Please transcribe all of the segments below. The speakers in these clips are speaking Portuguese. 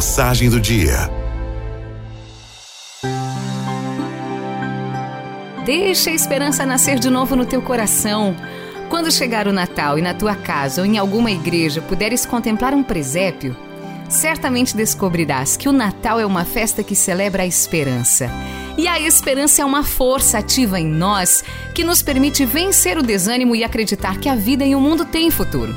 Mensagem do dia. Deixa a esperança nascer de novo no teu coração. Quando chegar o Natal e na tua casa ou em alguma igreja puderes contemplar um presépio, certamente descobrirás que o Natal é uma festa que celebra a esperança. E a esperança é uma força ativa em nós que nos permite vencer o desânimo e acreditar que a vida e o mundo têm futuro.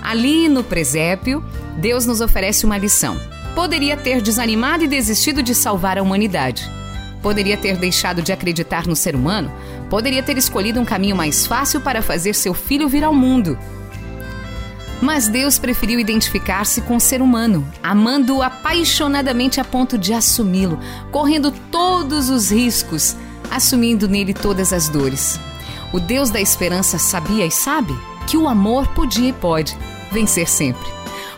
Ali no presépio, Deus nos oferece uma lição. Poderia ter desanimado e desistido de salvar a humanidade. Poderia ter deixado de acreditar no ser humano. Poderia ter escolhido um caminho mais fácil para fazer seu filho vir ao mundo. Mas Deus preferiu identificar-se com o ser humano, amando-o apaixonadamente a ponto de assumi-lo, correndo todos os riscos, assumindo nele todas as dores. O Deus da esperança sabia e sabe que o amor podia e pode vencer sempre.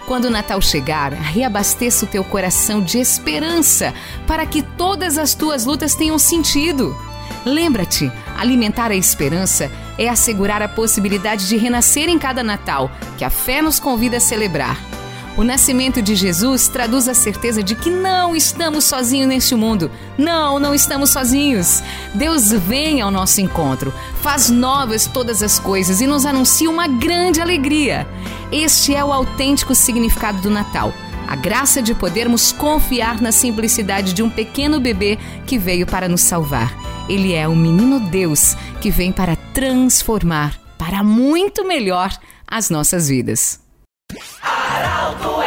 Quando o Natal chegar, reabasteça o teu coração de esperança para que todas as tuas lutas tenham sentido. Lembra-te, alimentar a esperança é assegurar a possibilidade de renascer em cada Natal, que a fé nos convida a celebrar. O nascimento de Jesus traduz a certeza de que não estamos sozinhos neste mundo. Não, não estamos sozinhos. Deus vem ao nosso encontro, faz novas todas as coisas e nos anuncia uma grande alegria. Este é o autêntico significado do Natal. A graça de podermos confiar na simplicidade de um pequeno bebê que veio para nos salvar. Ele é o menino Deus que vem para transformar para muito melhor as nossas vidas. para o